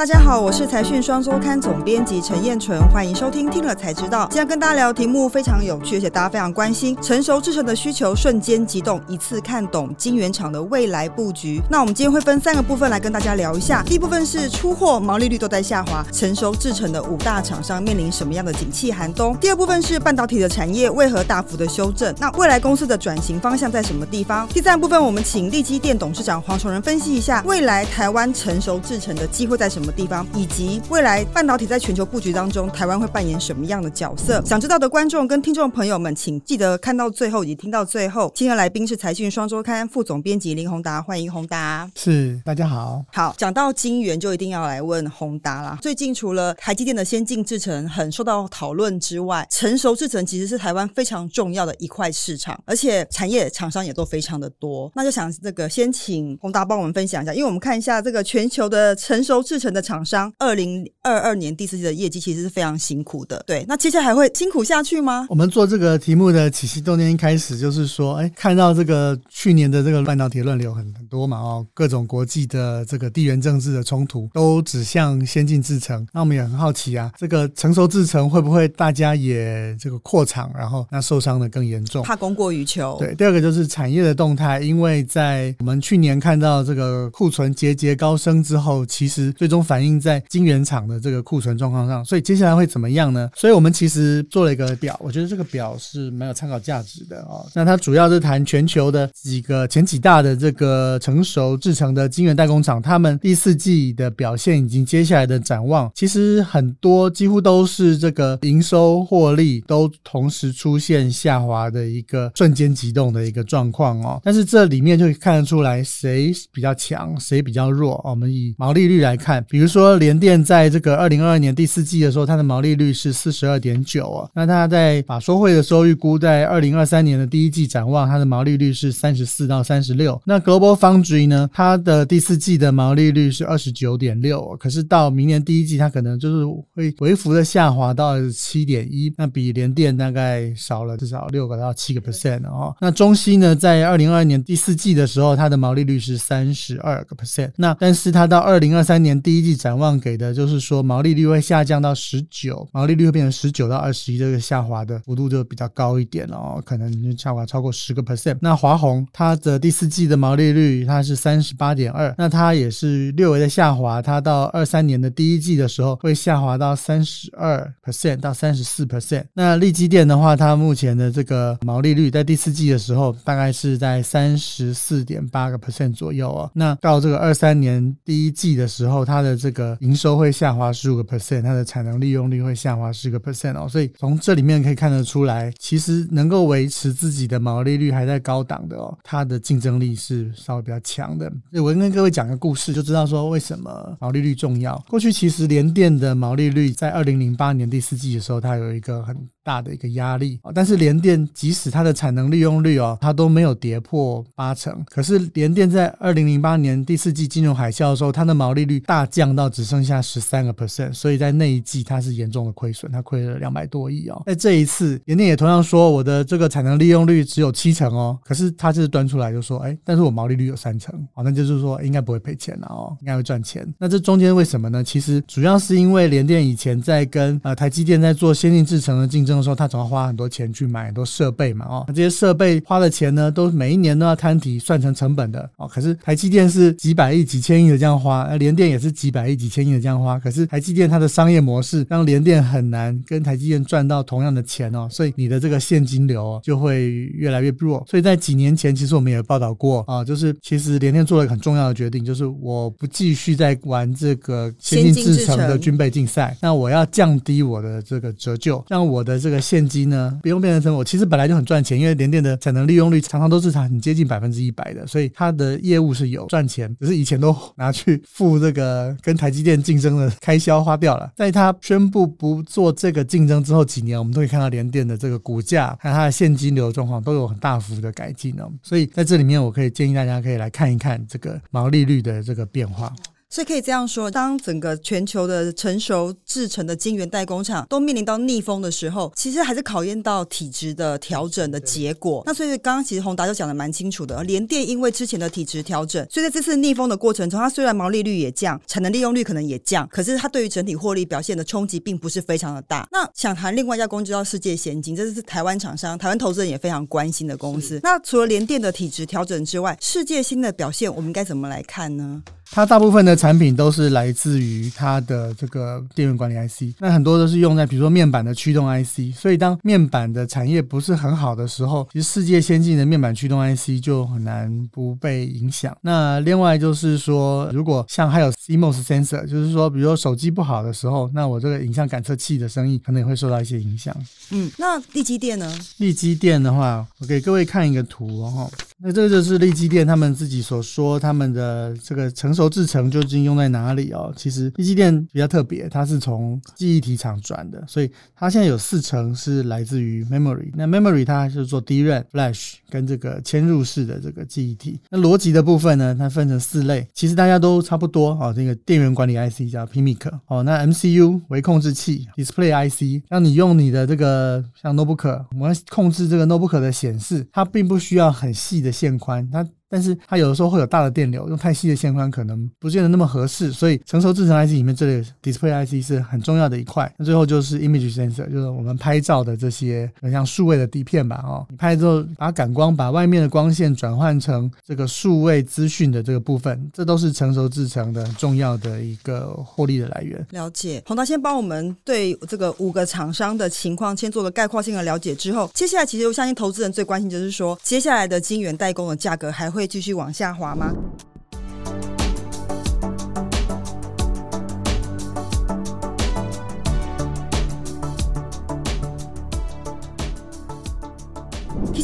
大家好，我是财讯双周刊总编辑陈燕纯，欢迎收听听了才知道。今天跟大家聊题目非常有趣，而且大家非常关心，成熟制成的需求瞬间激动，一次看懂晶圆厂的未来布局。那我们今天会分三个部分来跟大家聊一下。第一部分是出货毛利率都在下滑，成熟制成的五大厂商面临什么样的景气寒冬？第二部分是半导体的产业为何大幅的修正？那未来公司的转型方向在什么地方？第三部分我们请立基电董事长黄崇仁分析一下未来台湾成熟制成的机会在什么。地方以及未来半导体在全球布局当中，台湾会扮演什么样的角色？想知道的观众跟听众朋友们，请记得看到最后以及听到最后。今天来宾是财讯双周刊副总编辑林宏达，欢迎宏达。是，大家好。好，讲到晶圆，就一定要来问宏达啦。最近除了台积电的先进制程很受到讨论之外，成熟制程其实是台湾非常重要的一块市场，而且产业厂商也都非常的多。那就想这个先请宏达帮我们分享一下，因为我们看一下这个全球的成熟制程的。厂商二零二二年第四季的业绩其实是非常辛苦的，对。那接下来还会辛苦下去吗？我们做这个题目的起心动念一开始就是说，哎，看到这个去年的这个半导体乱流很很多嘛，哦，各种国际的这个地缘政治的冲突都指向先进制程，那我们也很好奇啊，这个成熟制程会不会大家也这个扩厂，然后那受伤的更严重，怕供过于求。对，第二个就是产业的动态，因为在我们去年看到这个库存节节高升之后，其实最终。反映在晶圆厂的这个库存状况上，所以接下来会怎么样呢？所以我们其实做了一个表，我觉得这个表是蛮有参考价值的哦。那它主要是谈全球的几个前几大的这个成熟制成的晶圆代工厂，他们第四季的表现以及接下来的展望，其实很多几乎都是这个营收获利都同时出现下滑的一个瞬间急动的一个状况哦。但是这里面就看得出来谁比较强，谁比较弱。我们以毛利率来看，比如说，联电在这个二零二二年第四季的时候，它的毛利率是四十二点九啊。那它在法说会的时候预估，在二零二三年的第一季展望，它的毛利率是三十四到三十六。那 Global Foundry 呢，它的第四季的毛利率是二十九点六，可是到明年第一季，它可能就是会微幅的下滑到七点一，那比联电大概少了至少六个到七个 percent 哦。那中芯呢，在二零二二年第四季的时候，它的毛利率是三十二个 percent，那但是它到二零二三年第一季展望给的就是说毛利率会下降到十九，毛利率会变成十九到二十一，这个下滑的幅度就比较高一点哦，可能下滑超过十个 percent。那华虹它的第四季的毛利率它是三十八点二，那它也是略微的下滑，它到二三年的第一季的时候会下滑到三十二 percent 到三十四 percent。那利基电的话，它目前的这个毛利率在第四季的时候大概是在三十四点八个 percent 左右哦。那到这个二三年第一季的时候，它的的这个营收会下滑十五个 percent，它的产能利用率会下滑十个 percent 哦，所以从这里面可以看得出来，其实能够维持自己的毛利率还在高档的哦，它的竞争力是稍微比较强的。我跟各位讲个故事，就知道说为什么毛利率重要。过去其实联电的毛利率在二零零八年第四季的时候，它有一个很大的一个压力啊，但是联电即使它的产能利用率哦，它都没有跌破八成，可是联电在二零零八年第四季金融海啸的时候，它的毛利率大降到只剩下十三个 percent，所以在那一季它是严重的亏损，它亏了两百多亿哦。在这一次，联电也同样说我的这个产能利用率只有七成哦，可是它就是端出来就说，哎，但是我毛利率有三成哦，那就是说应该不会赔钱了哦，应该会赚钱。那这中间为什么呢？其实主要是因为联电以前在跟呃台积电在做先进制程的竞争的时候，他总要花很多钱去买很多设备嘛哦，那这些设备花的钱呢，都每一年都要摊提算成成本的哦。可是台积电是几百亿、几千亿的这样花，那联电也是几百亿、几千亿的这样花。可是台积电它的商业模式让联电很难跟台积电赚到同样的钱哦，所以你的这个现金流就会越来越弱。所以在几年前，其实我们也报道过啊，就是其实联电做了一个很重要的决定，就是我不继续在玩这个先进制程的军备竞赛，那我要降低我的这个折旧，让我的这个现金呢不用变成成我其实本来就很赚钱，因为联电的产能利用率常常都是很接近百分之一百的，所以它的业务是有赚钱，只是以前都 拿去付这个跟台积电竞争的开销花掉了。在它宣布不做这个竞争之后几年，我们都可以看到联电的这个股价还有它的现金流状况都有很大幅的改进呢。所以在这里面，我可以建议大家可以来看一看这个毛利率的这个变化。所以可以这样说，当整个全球的成熟制成的晶圆代工厂都面临到逆风的时候，其实还是考验到体质的调整的结果。那所以刚刚其实宏达就讲的蛮清楚的，联电因为之前的体质调整，所以在这次逆风的过程中，它虽然毛利率也降，产能利用率可能也降，可是它对于整体获利表现的冲击并不是非常的大。那想谈另外一家公司叫世界先进，这是台湾厂商，台湾投资人也非常关心的公司。那除了联电的体质调整之外，世界新的表现我们该怎么来看呢？它大部分的产品都是来自于它的这个电源管理 IC，那很多都是用在比如说面板的驱动 IC，所以当面板的产业不是很好的时候，其实世界先进的面板驱动 IC 就很难不被影响。那另外就是说，如果像还有 CMOS sensor，就是说比如说手机不好的时候，那我这个影像感测器的生意可能也会受到一些影响。嗯，那立基电呢？立基电的话，我给各位看一个图哦。那这个就是立基电他们自己所说他们的这个成熟制程究竟用在哪里哦？其实一机电比较特别，它是从记忆体厂转的，所以它现在有四层是来自于 memory。那 memory 它是做 DRAM、Flash 跟这个嵌入式的这个记忆体。那逻辑的部分呢，它分成四类，其实大家都差不多哦。这个电源管理 IC 叫 Pimic 哦，那 MCU 为控制器 Display IC，让你用你的这个像 notebook，我们控制这个 notebook 的显示，它并不需要很细的。线宽，它。但是它有的时候会有大的电流，用太细的线宽可能不见得那么合适，所以成熟制成 IC 里面这里 Display IC 是很重要的一块。那最后就是 Image Sensor，就是我们拍照的这些很像数位的底片吧，哦，你拍之后把感光把外面的光线转换成这个数位资讯的这个部分，这都是成熟制成的重要的一个获利的来源。了解，洪达先帮我们对这个五个厂商的情况先做个概括性的了解之后，接下来其实我相信投资人最关心就是说，接下来的晶圆代工的价格还会。会继续往下滑吗？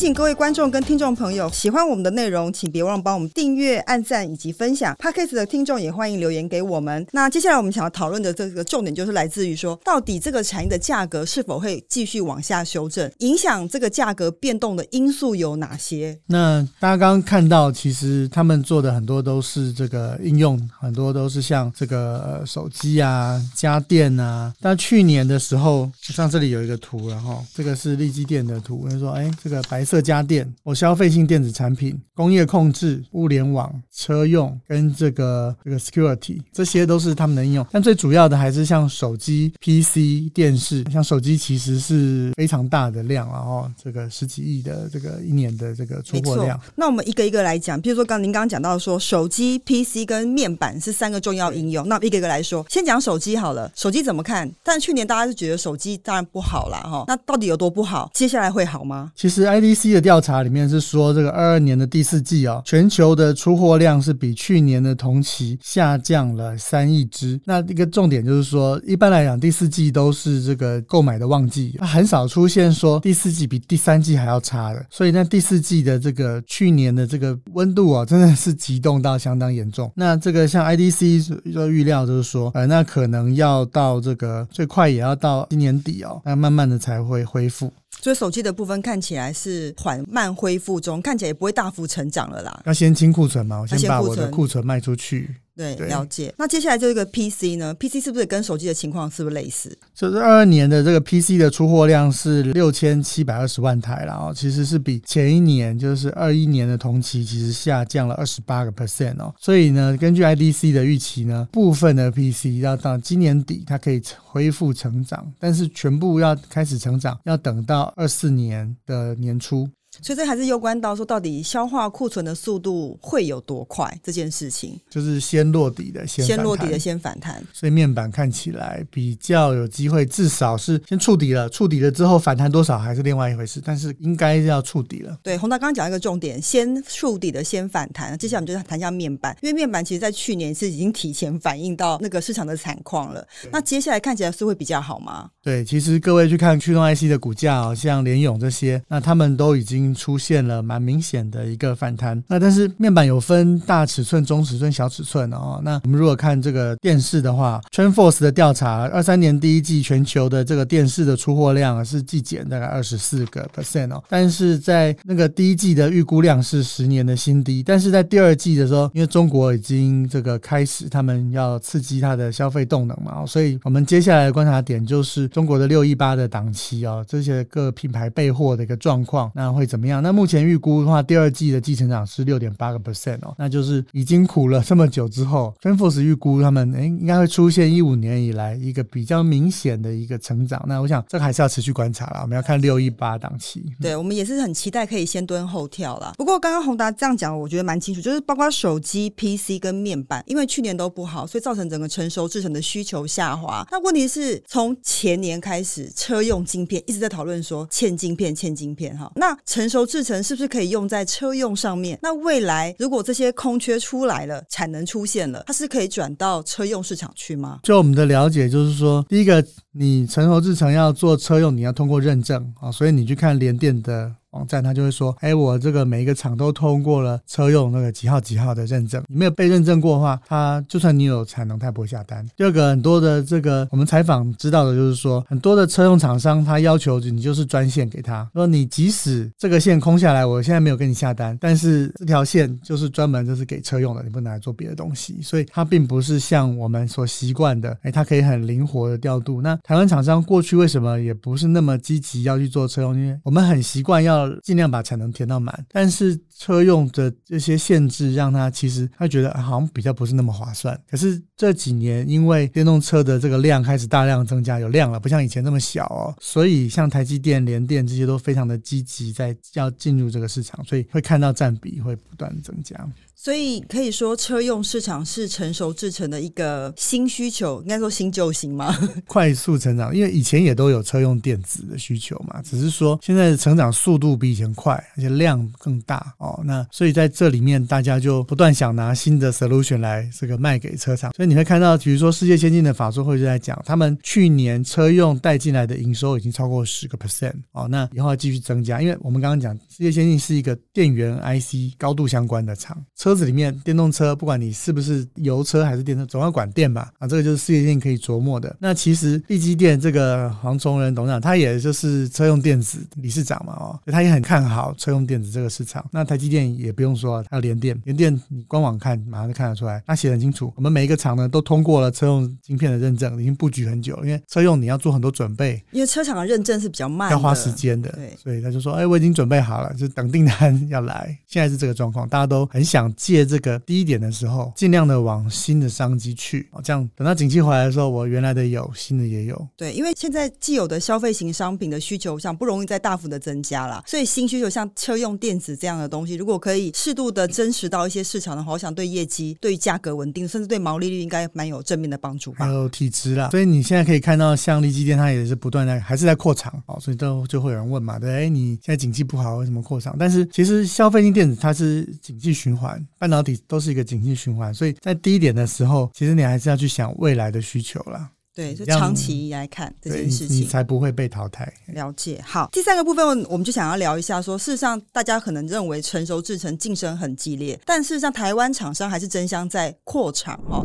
请各位观众跟听众朋友，喜欢我们的内容，请别忘帮我们订阅、按赞以及分享。Podcast 的听众也欢迎留言给我们。那接下来我们想要讨论的这个重点，就是来自于说，到底这个产业的价格是否会继续往下修正？影响这个价格变动的因素有哪些？那大家刚刚看到，其实他们做的很多都是这个应用，很多都是像这个手机啊、家电啊。但去年的时候，像这里有一个图，然后这个是立基电的图，他说：“哎，这个白。”色家电，我消费性电子产品、工业控制、物联网、车用跟这个这个 security，这些都是他们的应用。但最主要的还是像手机、PC、电视。像手机其实是非常大的量啊，哦，这个十几亿的这个一年的这个出货量。那我们一个一个来讲，比如说刚您刚刚讲到说手机、PC 跟面板是三个重要应用，那一个一个来说，先讲手机好了。手机怎么看？但去年大家是觉得手机当然不好了哈，那到底有多不好？接下来会好吗？其实 ID。C 的调查里面是说，这个二二年的第四季啊，全球的出货量是比去年的同期下降了三亿只。那一个重点就是说，一般来讲，第四季都是这个购买的旺季，很少出现说第四季比第三季还要差的。所以，那第四季的这个去年的这个温度啊，真的是急冻到相当严重。那这个像 IDC 的预料就是说，呃，那可能要到这个最快也要到今年底哦，那慢慢的才会恢复。所以手机的部分看起来是缓慢恢复中，看起来也不会大幅成长了啦。要先清库存嘛，我先把我的库存卖出去。对，了解。那接下来就一个 PC 呢？PC 是不是跟手机的情况是不是类似？就是二二年的这个 PC 的出货量是六千七百二十万台然后其实是比前一年，就是二一年的同期，其实下降了二十八个 percent 哦。所以呢，根据 IDC 的预期呢，部分的 PC 要到今年底它可以恢复成长，但是全部要开始成长，要等到二四年的年初。所以这还是攸关到说，到底消化库存的速度会有多快这件事情，就是先落底的先先落底的先反弹。所以面板看起来比较有机会，至少是先触底了，触底了之后反弹多少还是另外一回事，但是应该要触底了。对，洪达刚刚讲一个重点，先触底的先反弹。接下来我们就谈一下面板，因为面板其实在去年是已经提前反映到那个市场的惨况了。那接下来看起来是会比较好吗？对，其实各位去看驱动 IC 的股价，像联勇这些，那他们都已经。经出现了蛮明显的一个反弹。那但是面板有分大尺寸、中尺寸、小尺寸哦。那我们如果看这个电视的话 t r e n f o r c e 的调查，二三年第一季全球的这个电视的出货量是季减大概二十四个 percent 哦。但是在那个第一季的预估量是十年的新低。但是在第二季的时候，因为中国已经这个开始他们要刺激它的消费动能嘛，所以我们接下来的观察点就是中国的六一八的档期哦，这些各品牌备货的一个状况，那会怎怎么样？那目前预估的话，第二季的季成长是六点八个 percent 哦，那就是已经苦了这么久之后，Finforce 预估他们哎应该会出现一五年以来一个比较明显的一个成长。那我想这个还是要持续观察了，我们要看六一八档期。对，我们也是很期待可以先蹲后跳了。不过刚刚宏达这样讲，我觉得蛮清楚，就是包括手机、PC 跟面板，因为去年都不好，所以造成整个成熟制成的需求下滑。那问题是从前年开始，车用晶片一直在讨论说欠晶片、欠晶片哈。那成成熟制成是不是可以用在车用上面？那未来如果这些空缺出来了，产能出现了，它是可以转到车用市场去吗？就我们的了解，就是说，第一个，你成熟制成要做车用，你要通过认证啊，所以你去看联电的。网站他就会说，哎，我这个每一个厂都通过了车用那个几号几号的认证，你没有被认证过的话，他就算你有产能，他也不会下单。第二个，很多的这个我们采访知道的就是说，很多的车用厂商他要求你就是专线给他，说你即使这个线空下来，我现在没有跟你下单，但是这条线就是专门就是给车用的，你不能来做别的东西，所以它并不是像我们所习惯的，哎，它可以很灵活的调度。那台湾厂商过去为什么也不是那么积极要去做车用？因为我们很习惯要。尽量把产能填到满，但是车用的这些限制让他其实他觉得好像比较不是那么划算。可是这几年因为电动车的这个量开始大量增加，有量了，不像以前那么小哦，所以像台积电、联电这些都非常的积极在要进入这个市场，所以会看到占比会不断增加。所以可以说，车用市场是成熟制成的一个新需求，应该说新旧型吗？快速成长，因为以前也都有车用电子的需求嘛，只是说现在的成长速度比以前快，而且量更大哦。那所以在这里面，大家就不断想拿新的 solution 来这个卖给车厂。所以你会看到，比如说世界先进的法说会就在讲，他们去年车用带进来的营收已经超过十个 percent 哦。那以后要继续增加，因为我们刚刚讲世界先进是一个电源 IC 高度相关的厂。车子里面电动车，不管你是不是油车还是电车，总要管电吧？啊，这个就是世界先进可以琢磨的。那其实立基电这个黄崇仁董事长，他也就是车用电子理事长嘛，哦，他也很看好车用电子这个市场。那他台积电也不用说，它联电，联电你官网看马上就看得出来，他写的很清楚。我们每一个厂呢都通过了车用晶片的认证，已经布局很久。因为车用你要做很多准备，因为车厂的认证是比较慢，要花时间的。对，所以他就说，哎，我已经准备好了，就等订单要来。现在是这个状况，大家都很想借这。这个低点的时候，尽量的往新的商机去哦，这样等到景气回来的时候，我原来的有，新的也有。对，因为现在既有的消费型商品的需求，上不容易再大幅的增加了，所以新需求像车用电子这样的东西，如果可以适度的真实到一些市场的话，我想对业绩、对价格稳定，甚至对毛利率应该蛮有正面的帮助。还有体质啦，所以你现在可以看到，像立基电，它也是不断在还是在扩厂哦，所以都就会有人问嘛，对，哎，你现在景气不好，为什么扩厂？但是其实消费性电子它是景气循环，半导体都是一个景气循环，所以在低点的时候，其实你还是要去想未来的需求啦。对，就长期来看这件事情，你才不会被淘汰。了解。好，第三个部分，我们就想要聊一下，说事实上，大家可能认为成熟制成竞争很激烈，但事实上，台湾厂商还是争相在扩厂哈。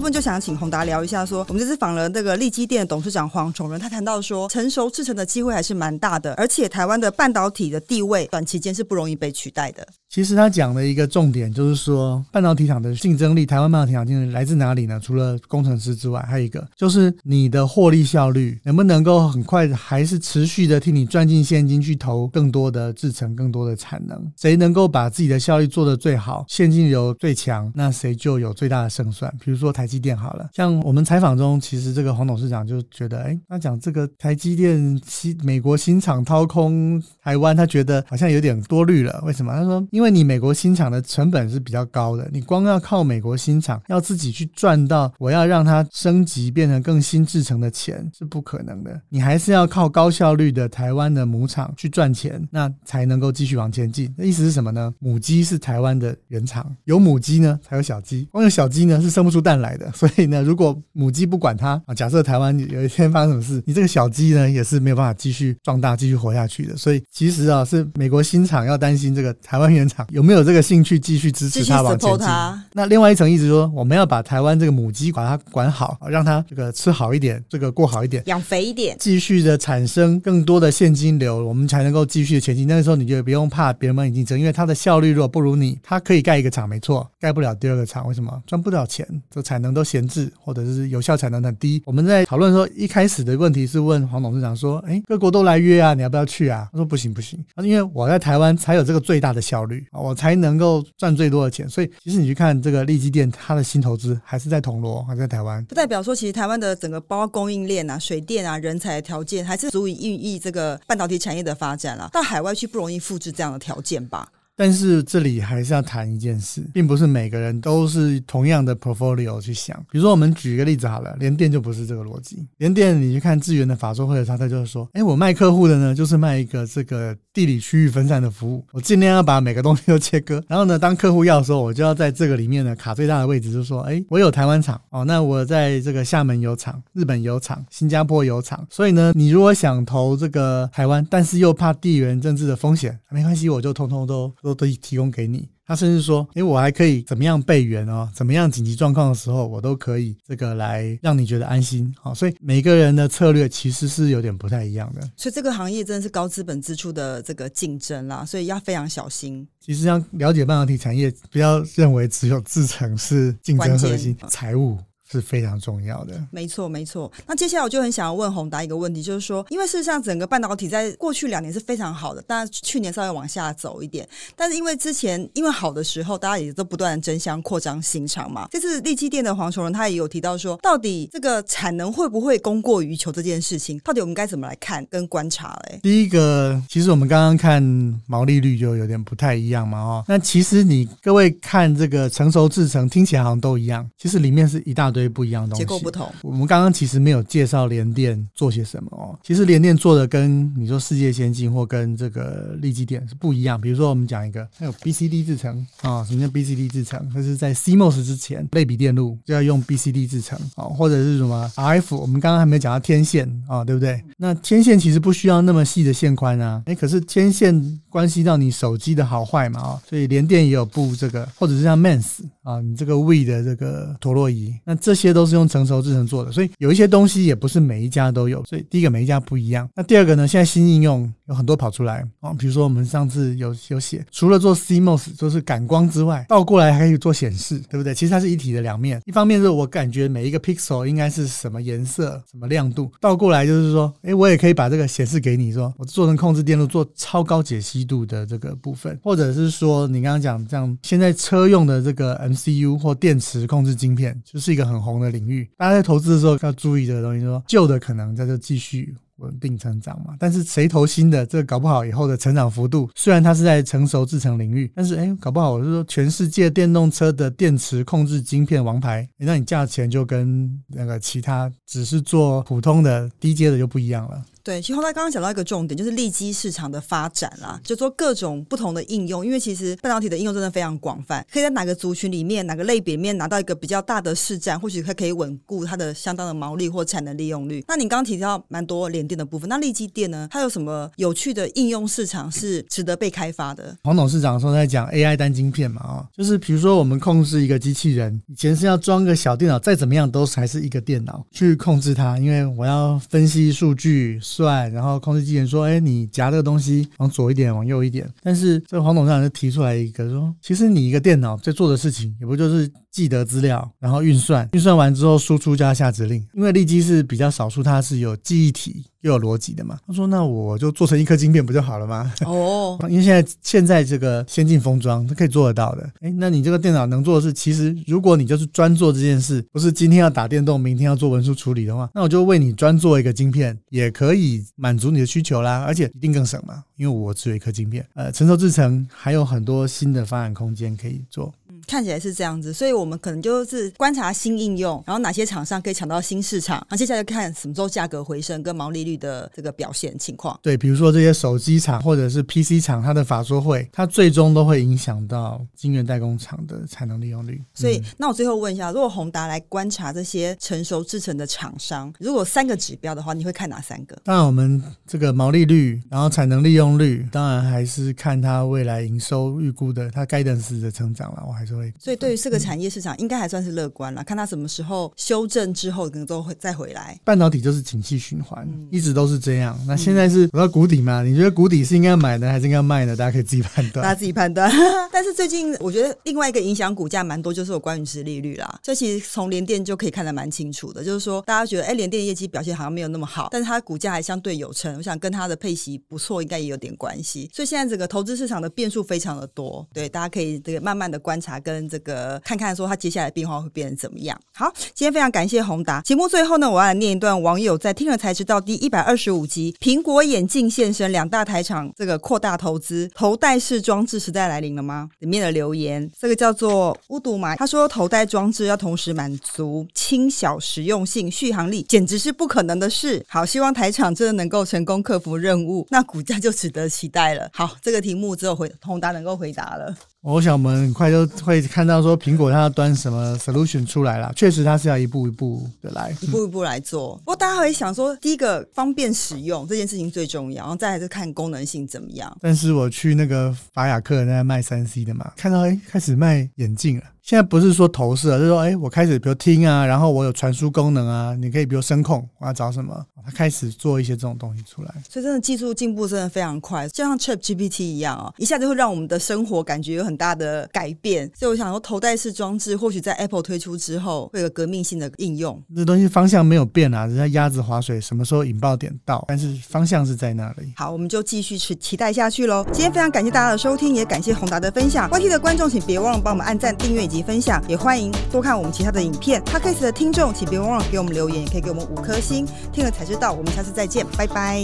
部分就想请宏达聊一下，说我们这次访了那个利基电的董事长黄崇仁，他谈到说，成熟制成的机会还是蛮大的，而且台湾的半导体的地位短期间是不容易被取代的。其实他讲的一个重点就是说，半导体厂的竞争力，台湾半导体厂竞争力来自哪里呢？除了工程师之外，还有一个就是你的获利效率能不能够很快，还是持续的替你赚进现金去投更多的制成、更多的产能？谁能够把自己的效率做得最好，现金流最强，那谁就有最大的胜算。比如说台积电好了，像我们采访中，其实这个黄董事长就觉得，哎，他讲这个台积电新美国新厂掏空台湾，他觉得好像有点多虑了。为什么？他说，因为你美国新厂的成本是比较高的，你光要靠美国新厂要自己去赚到我要让它升级变成更新制成的钱是不可能的，你还是要靠高效率的台湾的母厂去赚钱，那才能够继续往前进。那意思是什么呢？母鸡是台湾的原厂，有母鸡呢才有小鸡，光有小鸡呢是生不出蛋来的。所以呢，如果母鸡不管它啊，假设台湾有一天发生什么事，你这个小鸡呢也是没有办法继续壮大、继续活下去的。所以其实啊，是美国新厂要担心这个台湾原厂有没有这个兴趣继续支持它往前进。那另外一层意思说，我们要把台湾这个母鸡把它管好，让它这个吃好一点，这个过好一点，养肥一点，继续的产生更多的现金流，我们才能够继续的前进。那个时候你就不用怕别人帮你竞争，因为它的效率如果不如你，它可以盖一个厂，没错，盖不了第二个厂，为什么？赚不了钱，这才能都闲置，或者是有效产能很低。我们在讨论说，一开始的问题是问黄董事长说，哎，各国都来约啊，你要不要去啊？他说不行不行，因为我在台湾才有这个最大的效率，我才能够赚最多的钱。所以其实你去看这个利基店，它的新投资还是在铜锣，还在台湾，不代表说其实台湾的整个包括供应链啊、水电啊、人才的条件，还是足以孕育这个半导体产业的发展了。到海外去不容易复制这样的条件吧。但是这里还是要谈一件事，并不是每个人都是同样的 portfolio 去想。比如说，我们举一个例子好了，联电就不是这个逻辑。联电你去看智源的法说会的时候，他就是说，哎，我卖客户的呢，就是卖一个这个地理区域分散的服务，我尽量要把每个东西都切割。然后呢，当客户要的时候，我就要在这个里面呢卡最大的位置，就是说，哎，我有台湾厂哦，那我在这个厦门有厂，日本有厂，新加坡有厂。所以呢，你如果想投这个台湾，但是又怕地缘政治的风险，没关系，我就通通都都都提供给你。他甚至说：“诶，我还可以怎么样备援哦？怎么样紧急状况的时候，我都可以这个来让你觉得安心。好，所以每个人的策略其实是有点不太一样的。所以这个行业真的是高资本支出的这个竞争啦，所以要非常小心。其实要了解半导体产业，不要认为只有制程是竞争核心，财务。”是非常重要的，没错没错。那接下来我就很想要问宏达一个问题，就是说，因为事实上整个半导体在过去两年是非常好的，但去年稍微往下走一点。但是因为之前因为好的时候，大家也都不断争相扩张新厂嘛。这次利基电的黄崇仁他也有提到说，到底这个产能会不会供过于求这件事情，到底我们该怎么来看跟观察嘞？第一个，其实我们刚刚看毛利率就有点不太一样嘛，哦，那其实你各位看这个成熟制成，听起来好像都一样，其实里面是一大堆。不一样的东西，结构不同。我们刚刚其实没有介绍联电做些什么哦。其实联电做的跟你说世界先进或跟这个立基电是不一样。比如说，我们讲一个，还有 BCD 制成啊，什么叫 BCD 制成？它是在 CMOS 之前，类比电路就要用 BCD 制成啊，或者是什么 RF？我们刚刚还没有讲到天线啊，对不对？那天线其实不需要那么细的线宽啊，哎，可是天线关系到你手机的好坏嘛啊，所以连电也有布这个，或者是像 Mens 啊，你这个 We 的这个陀螺仪，那这。这些都是用成熟制成做的，所以有一些东西也不是每一家都有。所以第一个每一家不一样。那第二个呢？现在新应用有很多跑出来啊，比如说我们上次有有写，除了做 CMOS 就是感光之外，倒过来还可以做显示，对不对？其实它是一体的两面。一方面是我感觉每一个 pixel 应该是什么颜色、什么亮度，倒过来就是说，哎，我也可以把这个显示给你，说我做成控制电路，做超高解析度的这个部分，或者是说你刚刚讲这样，现在车用的这个 MCU 或电池控制晶片，就是一个很。红的领域，大家在投资的时候要注意这个东西。说旧的可能在这继续稳定成长嘛，但是谁投新的，这搞不好以后的成长幅度，虽然它是在成熟制成领域，但是哎，搞不好我是说全世界电动车的电池控制晶片王牌，那你价钱就跟那个其他只是做普通的低阶的就不一样了。对，其实后来刚刚讲到一个重点，就是利基市场的发展啦，就说各种不同的应用，因为其实半导体的应用真的非常广泛，可以在哪个族群里面、哪个类别里面拿到一个比较大的市占，或许它可以稳固它的相当的毛利或产能利用率。那你刚刚提到蛮多联电的部分，那利基电呢，它有什么有趣的应用市场是值得被开发的？黄董事长说在讲 AI 单晶片嘛，啊，就是比如说我们控制一个机器人，以前是要装个小电脑，再怎么样都还是一个电脑去控制它，因为我要分析数据算，然后。控制机器人说：“哎，你夹这个东西往左一点，往右一点。”但是这个黄董事长就提出来一个说：“其实你一个电脑在做的事情，也不就是记得资料，然后运算，运算完之后输出加下指令。因为立基是比较少数，它是有记忆体又有逻辑的嘛。他说：“那我就做成一颗晶片不就好了吗？”哦，因为现在现在这个先进封装它可以做得到的。哎，那你这个电脑能做的是，其实如果你就是专做这件事，不是今天要打电动，明天要做文书处理的话，那我就为你专做一个晶片，也可以满足你的需求啦，而且一定更省嘛，因为我只有一颗晶片。呃，成熟制程还有很多新的发展空间可以做。看起来是这样子，所以我们可能就是观察新应用，然后哪些厂商可以抢到新市场，然后接下来看什么时候价格回升跟毛利率的这个表现情况。对，比如说这些手机厂或者是 PC 厂，它的法说会，它最终都会影响到晶圆代工厂的产能利用率。所以，那我最后问一下，如果宏达来观察这些成熟制成的厂商，如果三个指标的话，你会看哪三个？当然，我们这个毛利率，然后产能利用率，当然还是看它未来营收预估的，它该等式的成长了，我还是会。所以，对于这个。产业市场应该还算是乐观了，看它什么时候修正之后，可能都会再回来。半导体就是景气循环，一直都是这样。那现在是走到谷底嘛？你觉得谷底是应该买的还是应该卖的？大家可以自己判断。大家自己判断。但是最近我觉得另外一个影响股价蛮多，就是有关于市利率啦。这其实从联电就可以看得蛮清楚的，就是说大家觉得哎，联电业绩表现好像没有那么好，但是它股价还相对有成。我想跟它的配息不错，应该也有点关系。所以现在整个投资市场的变数非常的多，对，大家可以这个慢慢的观察跟这个看看说它接下来。变化会变成怎么样？好，今天非常感谢宏达。节目最后呢，我要来念一段网友在听了才知道第一百二十五集，苹果眼镜现身，两大台厂这个扩大投资，头戴式装置时代来临了吗？里面的留言，这个叫做乌毒马，他说头戴装置要同时满足轻小、实用性、续航力，简直是不可能的事。好，希望台厂真的能够成功克服任务，那股价就值得期待了。好，这个题目只有回宏达能够回答了。我想我们很快就会看到说苹果它要端什么 solution 出来啦。确实，它是要一步一步的来，一步一步来做。不过大家会想说，第一个方便使用这件事情最重要，然后再来是看功能性怎么样。但是我去那个法雅克那卖三 C 的嘛，看到哎开始卖眼镜了。现在不是说投射，就是说，哎，我开始比如听啊，然后我有传输功能啊，你可以比如声控，我要找什么，他开始做一些这种东西出来。所以真的技术进步真的非常快，就像 Chat GPT 一样啊，一下子会让我们的生活感觉有很大的改变。所以我想说，头戴式装置或许在 Apple 推出之后，会有革命性的应用。这东西方向没有变啊，人家鸭子划水，什么时候引爆点到？但是方向是在那里。好，我们就继续去期待下去喽。今天非常感谢大家的收听，也感谢宏达的分享。YT 的观众请别忘了帮我们按赞、订阅以及分享，也欢迎。多看我们其他的影片。p o d c a s 的听众，请别忘了给我们留言，也可以给我们五颗星。听了才知道，我们下次再见，拜拜。